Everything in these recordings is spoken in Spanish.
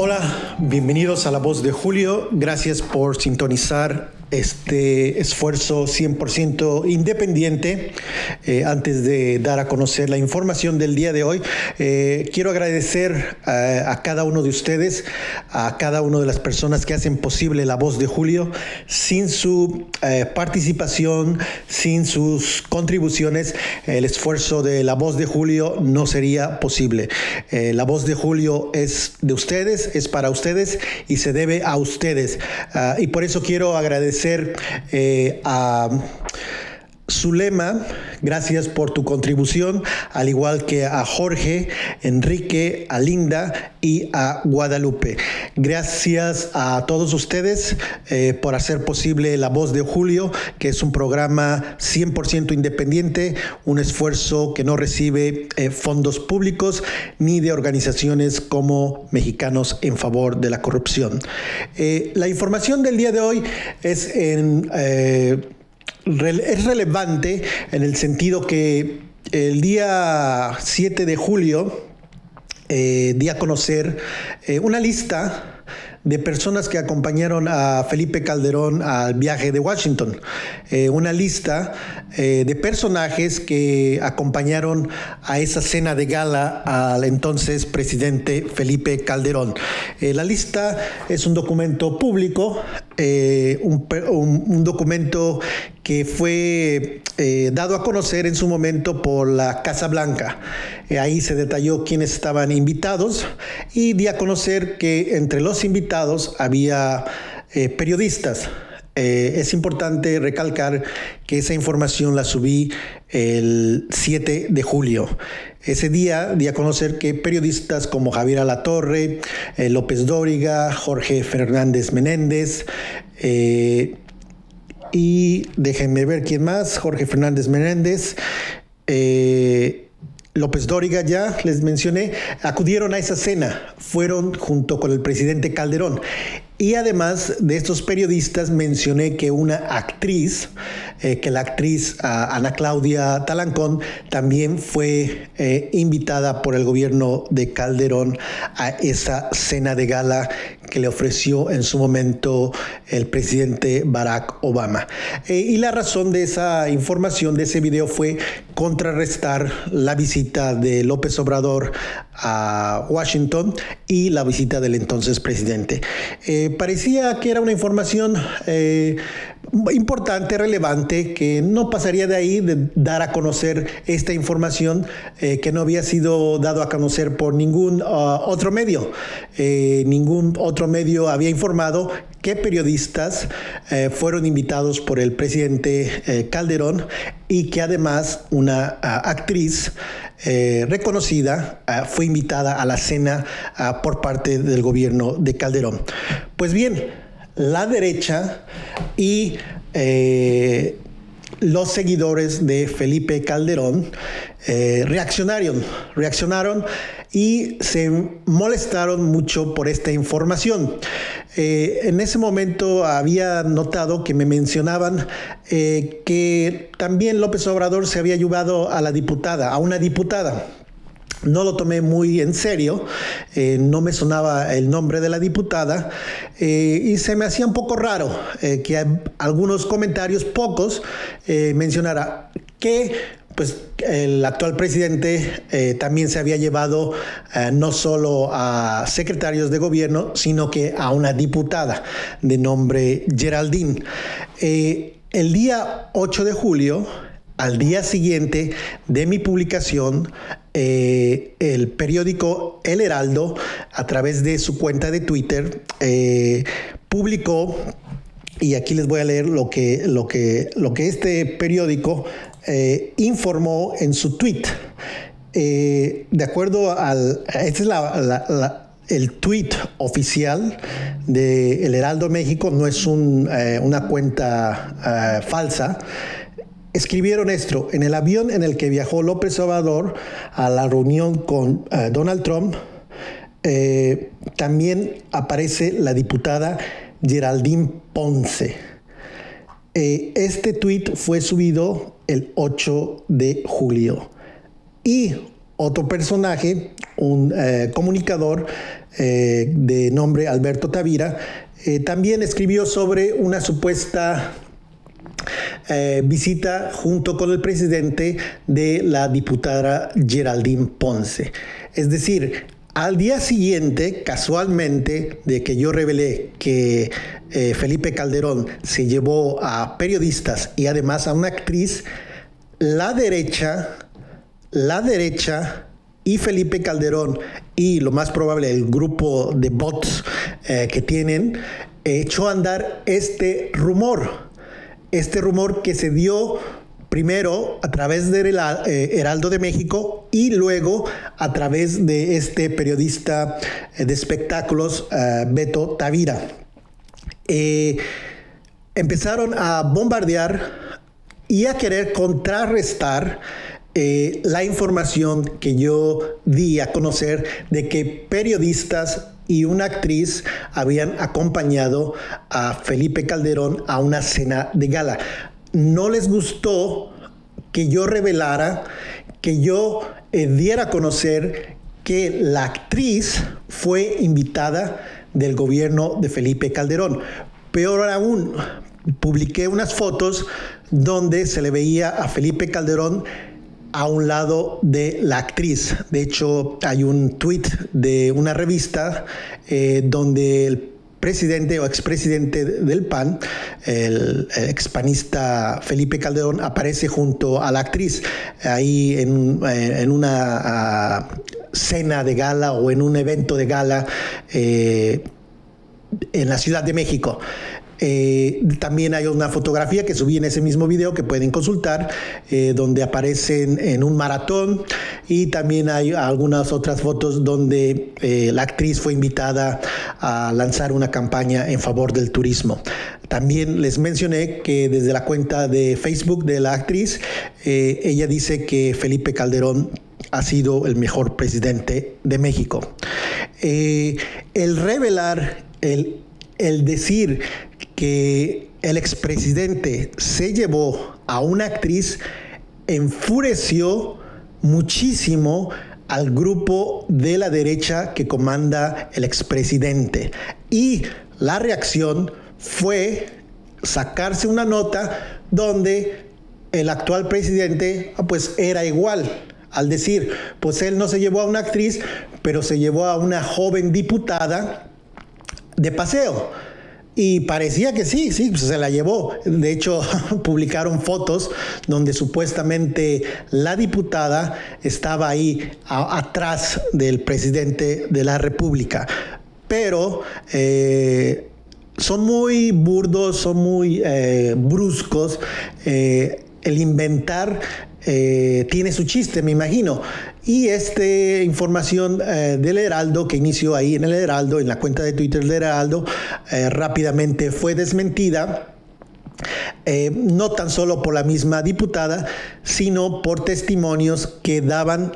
Hola, bienvenidos a La Voz de Julio. Gracias por sintonizar este esfuerzo 100% independiente. Eh, antes de dar a conocer la información del día de hoy, eh, quiero agradecer a, a, cada uno de ustedes, a cada una de las personas que hacen posible la voz de Julio. Sin su eh, participación, sin sus contribuciones, el esfuerzo de la voz de Julio no sería posible. la voz de Julio es de ustedes, es para ustedes y se debe a ustedes. Uh, y por eso quiero agradecer agradecer eh, a Zulema, gracias por tu contribución, al igual que a Jorge, Enrique, a Linda y a Guadalupe. Gracias a todos ustedes eh, por hacer posible La Voz de Julio, que es un programa 100% independiente, un esfuerzo que no recibe eh, fondos públicos ni de organizaciones como Mexicanos en favor de la corrupción. Eh, la información del día de hoy es en es relevante en el sentido que el día 7 de julio eh, di a conocer eh, una lista de personas que acompañaron a Felipe Calderón al viaje de Washington. Eh, una lista de personajes que acompañaron a esa cena de gala al entonces presidente Felipe Calderón. La lista es un documento público, un, un, un, documento que fue dado a conocer en su momento por la Casa Blanca. ahí se detalló quiénes estaban invitados y di a conocer que entre los invitados había eh, periodistas. Eh, es importante recalcar que esa información la subí el 7 de julio. Ese día di a conocer que periodistas como Javier Alatorre, eh, López Dóriga, Jorge Fernández Menéndez, eh, y déjenme ver quién más, Jorge Fernández Menéndez, eh, López Dóriga ya les mencioné, acudieron a esa cena, fueron junto con el presidente Calderón. Y además de estos periodistas mencioné que una actriz, eh, que la actriz uh, Ana Claudia Talancón también fue eh, invitada por el gobierno de Calderón a esa cena de gala que le ofreció en su momento el presidente Barack Obama. Eh, y la razón de esa información, de ese video, fue contrarrestar la visita de López Obrador a Washington y la visita del entonces presidente. Parecía que era una información eh, importante, relevante, que no pasaría de ahí de dar a conocer esta información eh, que no había sido dado a conocer por ningún uh, otro medio. Eh, ningún otro medio había informado que periodistas fueron invitados por el presidente Calderón y que además una uh, actriz eh, reconocida uh, fue invitada a la cena uh, por parte del gobierno de Calderón. Pues bien, la derecha y eh, los seguidores de Felipe Calderón eh, reaccionaron, reaccionaron y se molestaron mucho por esta información. Eh, en ese momento había notado que me mencionaban eh, que también López Obrador se había ayudado a la diputada, a una diputada no lo tomé muy en serio, no me sonaba el nombre de la diputada y se me hacía un poco raro que algunos comentarios, pocos, mencionara que pues el actual presidente eh, también se había llevado eh, no solo a secretarios de gobierno, sino que a una diputada de nombre Geraldine. Eh, el día 8 de julio, al día siguiente de mi publicación, el periódico El Heraldo, a través de su cuenta de Twitter, publicó, y aquí les voy a leer lo que, lo que, lo que este periódico eh, informó en su tweet. Eh, de acuerdo al. Esta es el tweet oficial de El Heraldo México, no es eh, una cuenta falsa escribieron esto en el avión en el que viajó López Obrador a la reunión con Donald Trump. También aparece la diputada Geraldine Ponce. Eh, este tweet fue subido el 8 de julio. Y otro personaje, un eh, comunicador eh, de nombre Alberto Tavira, también escribió sobre una supuesta visita junto con el presidente de la diputada Geraldine Ponce. Es decir, al día siguiente, casualmente, de que yo revelé que Felipe Calderón se llevó a periodistas y además a una actriz, la derecha la derecha y Felipe Calderón y lo más probable el grupo de bots eh, que tienen echó a andar este rumor. Este rumor que se dio primero a través del eh, Heraldo de México y luego a través de este periodista eh, de espectáculos, Beto Tavira. empezaron a bombardear y a querer contrarrestar eh, la información que yo di a conocer de que periodistas y una actriz habían acompañado a Felipe Calderón a una cena de gala. No les gustó que yo revelara, que yo eh, diera a conocer que la actriz fue invitada del gobierno de Felipe Calderón. Peor aún, publiqué unas fotos donde se le veía a Felipe Calderón a un lado de la actriz. De hecho, hay un tweet de una revista eh, donde el presidente o expresidente del PAN, el, expanista Felipe Calderón, aparece junto a la actriz ahí en, eh, una ah, cena de gala o en un evento de gala eh, en la Ciudad de México. Eh, también hay una fotografía que subí en ese mismo video que pueden consultar, eh, donde aparecen en un maratón y también hay algunas otras fotos donde eh, la actriz fue invitada a lanzar una campaña en favor del turismo. También les mencioné que desde la cuenta de Facebook de la actriz, ella dice que Felipe Calderón ha sido el mejor presidente de México. el revelar, el, el decir que el expresidente se llevó a una actriz enfureció muchísimo al grupo de la derecha que comanda el expresidente. Y la reacción fue sacarse una nota donde el actual presidente ah, pues era igual. Al decir, pues él no se llevó a una actriz, pero se llevó a una joven diputada de paseo. Y parecía que sí, sí, pues se la llevó. De hecho, publicaron fotos donde supuestamente la diputada estaba ahí atrás del presidente de la República. Pero eh, son muy burdos, son muy eh, bruscos. Eh, el inventar tiene su chiste, me imagino. Y esta información eh, del Heraldo, que inició ahí en el Heraldo, en la cuenta de Twitter del Heraldo, eh, rápidamente fue desmentida. Eh, no tan solo por la misma diputada, sino por testimonios que daban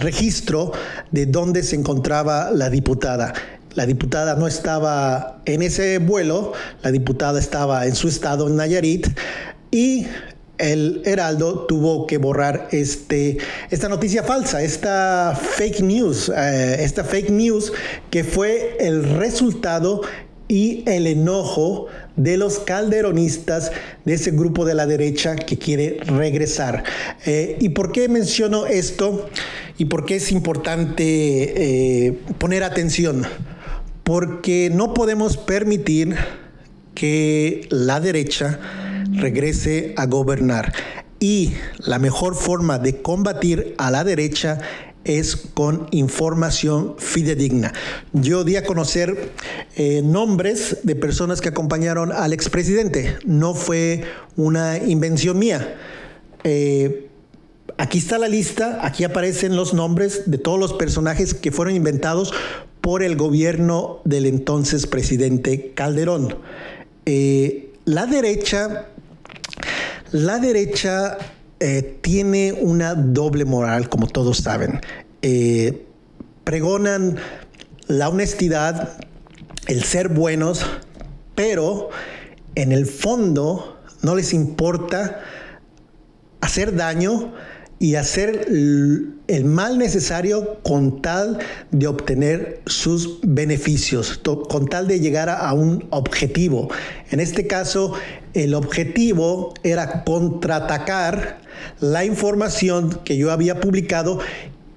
registro de dónde se encontraba la diputada. La diputada no estaba en ese vuelo, la diputada estaba en su estado en Nayarit y el Heraldo tuvo que borrar este, esta noticia falsa, esta fake news, eh, esta fake news que fue el resultado y el enojo de los calderonistas de ese grupo de la derecha que quiere regresar. Eh, ¿Y por qué menciono esto? ¿Y por qué es importante eh, poner atención? Porque no podemos permitir que la derecha regrese a gobernar. Y la mejor forma de combatir a la derecha es con información fidedigna. Yo di a conocer eh, nombres de personas que acompañaron al expresidente. No fue una invención mía. Eh, aquí está la lista, aquí aparecen los nombres de todos los personajes que fueron inventados por el gobierno del entonces presidente Calderón. Eh, la derecha la derecha eh, tiene una doble moral, como todos saben. Eh, pregonan la honestidad, el ser buenos, pero en el fondo no les importa hacer daño y hacer el mal necesario con tal de obtener sus beneficios, con tal de llegar a un objetivo. En este caso, el objetivo era contraatacar la información que yo había publicado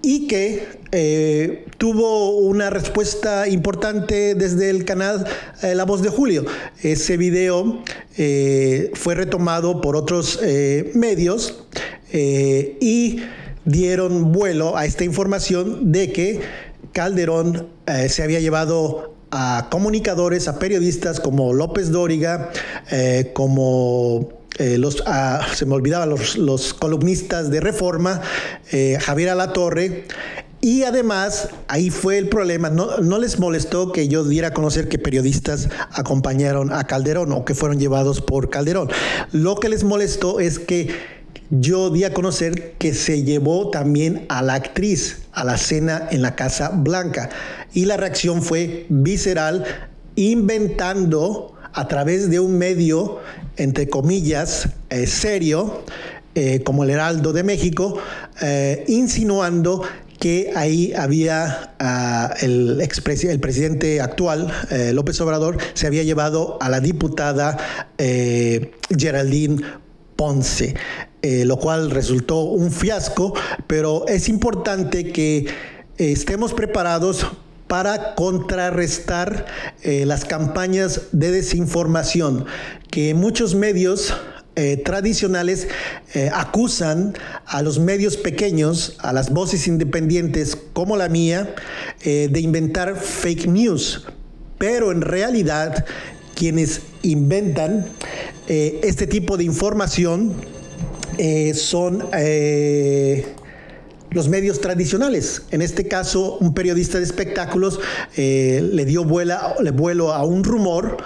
y que eh, tuvo una respuesta importante desde el canal eh, La Voz de Julio. Ese video eh, fue retomado por otros medios y dieron vuelo a esta información de que Calderón se había llevado a comunicadores, a periodistas como López Dóriga, como eh, los, ah, se me olvidaban los, columnistas de Reforma, eh, Javier Alatorre, y además, ahí fue el problema, no, no, les molestó que yo diera a conocer que periodistas acompañaron a Calderón o que fueron llevados por Calderón. Lo que les molestó es que yo di a conocer que se llevó también a la actriz a la cena en la Casa Blanca. Y la reacción fue visceral, inventando a través de un medio, entre comillas, eh, serio, eh, como el Heraldo de México, eh, insinuando que ahí había ah, el, el presidente actual, López Obrador, se había llevado a la diputada Geraldine Ponce, lo cual resultó un fiasco, pero es importante que estemos preparados para contrarrestar eh, las campañas de desinformación que muchos medios eh, tradicionales eh, acusan a los medios pequeños, a las voces independientes como la mía, de inventar fake news. Pero en realidad quienes inventan este tipo de información son los medios tradicionales. En este caso, un periodista de espectáculos eh, le dio vuelo a un rumor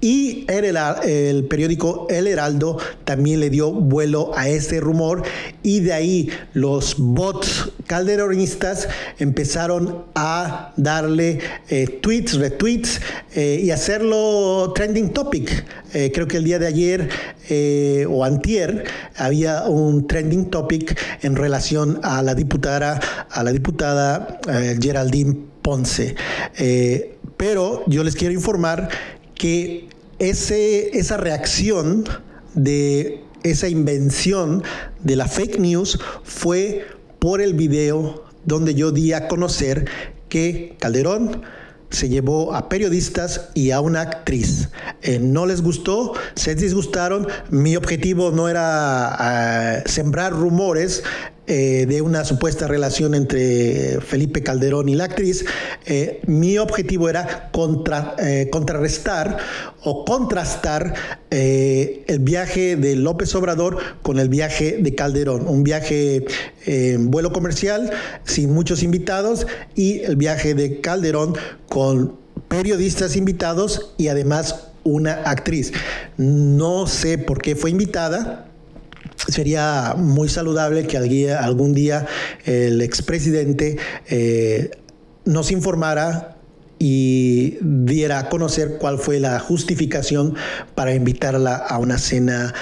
y el, el, periódico El Heraldo también le dio vuelo a ese rumor y de ahí los bots calderonistas empezaron a darle eh, tweets, retweets eh, y hacerlo trending topic. Eh, creo que el día de ayer o antier había un trending topic en relación a la diputada, a la diputada Geraldine Ponce. pero yo les quiero informar que esa reacción de esa invención de la fake news fue por el video donde yo di a conocer que Calderón se llevó a periodistas y a una actriz. Eh, no les gustó, se disgustaron. Mi objetivo no era ah, sembrar rumores, eh, de una supuesta relación entre Felipe Calderón y la actriz, eh, mi objetivo era contra, eh, contrarrestar o contrastar el viaje de López Obrador con el viaje de Calderón, un viaje en vuelo comercial sin muchos invitados y el viaje de Calderón con periodistas invitados y además una actriz. No sé por qué fue invitada, sería muy saludable que algún día el expresidente eh, nos informara y diera a conocer cuál fue la justificación para invitarla a una cena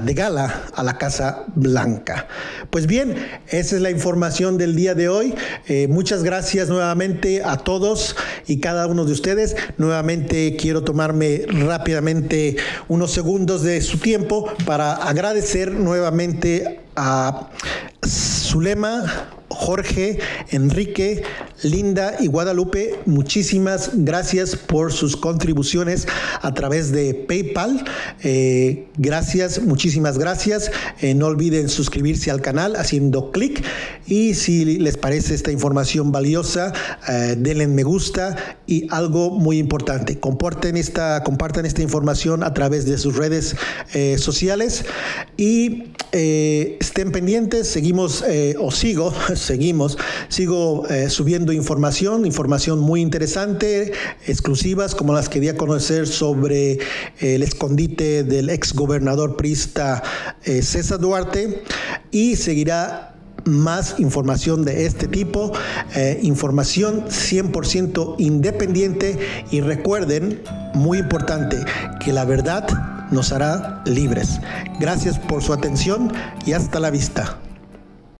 de gala a la Casa Blanca. Pues bien, esa es la información del día de hoy. Eh, muchas gracias nuevamente a todos y cada uno de ustedes. Nuevamente quiero tomarme rápidamente unos segundos de su tiempo para agradecer nuevamente a Zulema Jorge, Enrique, Linda y Guadalupe, muchísimas gracias por sus contribuciones a través de PayPal. Eh, gracias, muchísimas gracias. Eh, no olviden suscribirse al canal haciendo clic y si les parece esta información valiosa, eh, denle me gusta y algo muy importante, comparten esta, compartan esta información a través de sus redes sociales y estén pendientes, seguimos o sigo seguimos. Sigo eh, subiendo información, información muy interesante, exclusivas, como las que di a conocer sobre eh, el escondite del ex gobernador prista eh, César Duarte. Y seguirá más información de este tipo, información 100% independiente y recuerden, muy importante, que la verdad nos hará libres. Gracias por su atención y hasta la vista.